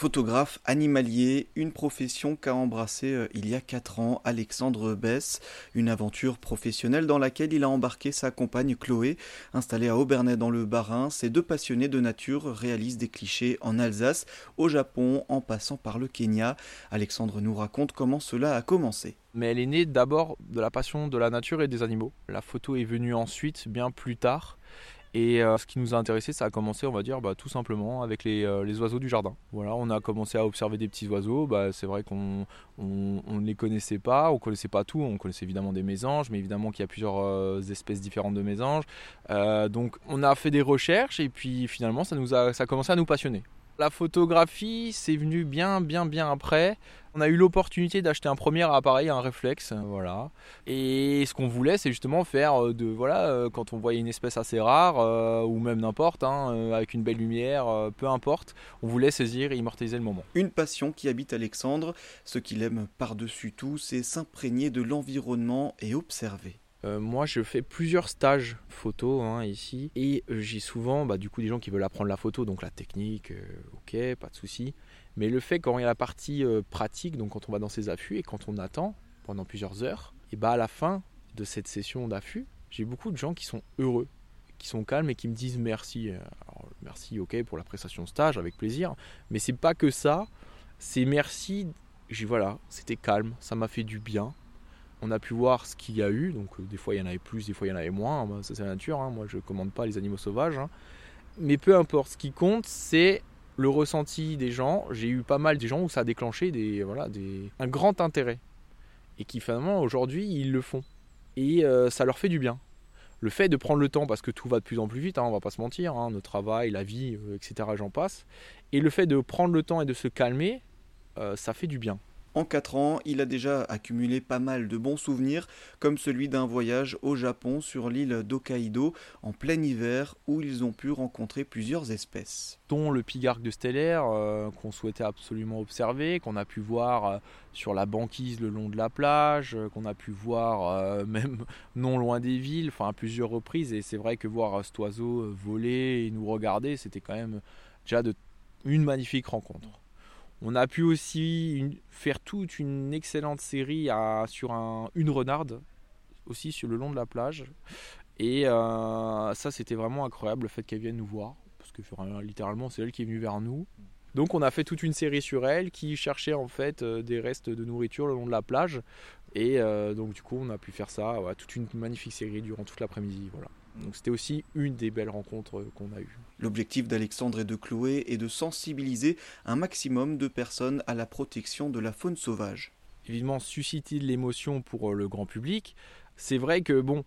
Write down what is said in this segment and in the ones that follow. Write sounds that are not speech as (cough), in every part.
Photographe animalier, une profession qu'a embrassée euh, il y a 4 ans Alexandre Bess, une aventure professionnelle dans laquelle il a embarqué sa compagne Chloé, installée à Aubernais dans le Bas-Rhin. Ces deux passionnés de nature réalisent des clichés en Alsace, au Japon, en passant par le Kenya. Alexandre nous raconte comment cela a commencé. Mais elle est née d'abord de la passion de la nature et des animaux. La photo est venue ensuite, bien plus tard. Et euh, ce qui nous a intéressé, ça a commencé, on va dire, bah, tout simplement avec euh, les, oiseaux du jardin. Voilà, on a commencé à observer des petits oiseaux. Bah, c'est vrai qu'on ne les connaissait pas, on connaissait pas tout. On connaissait évidemment des mésanges, mais évidemment qu'il y a plusieurs euh, espèces différentes de mésanges. donc, on a fait des recherches et puis finalement, ça nous a, ça a commencé à nous passionner. La photographie, c'est venu bien, bien, bien après. On a eu l'opportunité d'acheter un premier appareil, un réflexe, voilà. Et ce qu'on voulait, c'est justement faire euh, de, voilà, euh, quand on voyait une espèce assez rare, euh, ou même n'importe, hein, avec une belle lumière, peu importe, on voulait saisir et immortaliser le moment. Une passion qui habite Alexandre. Ce qu'il aime par-dessus tout, c'est s'imprégner de l'environnement et observer. Euh, moi, je fais plusieurs stages photo hein, ici et euh, j'ai souvent bah, du coup des gens qui veulent apprendre la photo, donc la technique, euh, ok, pas de souci. Mais le fait quand il y a la partie pratique, donc quand on va dans ses affûts et quand on attend pendant plusieurs heures, et bah à la fin de cette session d'affût, j'ai beaucoup de gens qui sont heureux, qui sont calmes et qui me disent merci. merci, ok, pour la prestation de stage, avec plaisir. Mais c'est pas que ça, c'est merci. J'ai voilà, c'était calme, ça m'a fait du bien on a pu voir ce qu'il y a eu. Donc, euh, des fois, il y en avait plus, des fois, il y en avait moins. ça, c'est la nature. Hein. Moi, je commande pas les animaux sauvages. Hein. Mais peu importe, ce qui compte, c'est le ressenti des gens. J'ai eu pas mal des gens où ça a déclenché des, voilà, des, un grand intérêt. Et qui, finalement, aujourd'hui, ils le font. Et euh, ça leur fait du bien. Le fait de prendre le temps, parce que tout va de plus en plus vite, hein, on va pas se mentir, hein, notre travail, la vie, euh, etc., j'en passe. Et le fait de prendre le temps et de se calmer, ça fait du bien. En 4 ans, il a déjà accumulé pas mal de bons souvenirs, comme celui d'un voyage au Japon sur l'île d'Hokkaido en plein hiver où ils ont pu rencontrer plusieurs espèces. Dont le pigarque de stellaire euh, qu'on souhaitait absolument observer, qu'on a pu voir euh, sur la banquise le long de la plage, euh, qu'on a pu voir (laughs) même non loin des villes, enfin à plusieurs reprises. Et c'est vrai que voir cet oiseau voler et nous regarder, c'était quand même déjà une magnifique rencontre. On a pu aussi faire toute une excellente série sur une renarde, aussi sur le long de la plage. Et euh, ça, c'était vraiment incroyable le fait qu'elle vienne nous voir, parce que littéralement, c'est elle qui est venue vers nous. Donc, on a fait toute une série sur elle qui cherchait en fait euh, des restes de nourriture le long de la plage. Et euh, donc, du coup, on a pu faire ça, toute une magnifique série durant toute l'après-midi. Voilà. Donc c'était aussi une des belles rencontres qu'on a eues. L'objectif d'Alexandre et de Chloé est de sensibiliser un maximum de personnes à la protection de la faune sauvage. Évidemment, susciter de l'émotion pour euh, le grand public? C'est vrai que, bon,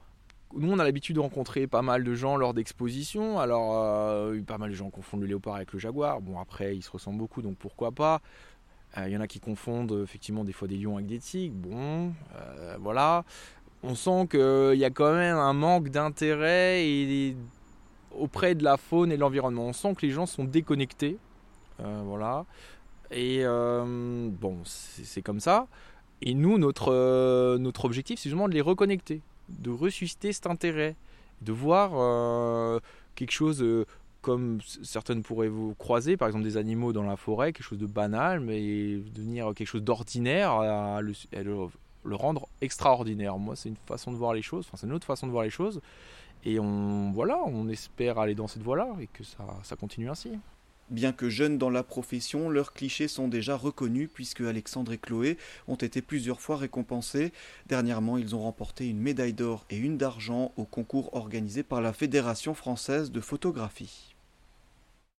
nous on a l'habitude de rencontrer pas mal de gens lors d'expositions. Alors, euh, pas mal de gens confondent le léopard avec le jaguar. Bon, après, ils se ressemblent beaucoup, donc pourquoi pas? Il euh, y en a qui confondent effectivement des fois des lions avec des tigres. Bon, voilà on sent qu'il y a quand même un manque d'intérêt auprès de la faune et de l'environnement. On sent que les gens sont déconnectés. Euh, voilà. Et euh, bon, c'est comme ça. Et nous, notre, euh, notre objectif, c'est justement de les reconnecter, de ressusciter cet intérêt, de voir quelque chose comme certaines pourraient vous croiser, par exemple des animaux dans la forêt, quelque chose de banal, mais devenir quelque chose d'ordinaire, le rendre extraordinaire. Moi, c'est une façon de voir les choses, enfin, c'est une autre façon de voir les choses. Et on, voilà, on espère aller dans cette voie-là et que ça, ça continue ainsi. Bien que jeunes dans la profession, leurs clichés sont déjà reconnus puisque Alexandre et Chloé ont été plusieurs fois récompensés. Dernièrement, ils ont remporté une médaille d'or et une d'argent au concours organisé par la Fédération française de photographie.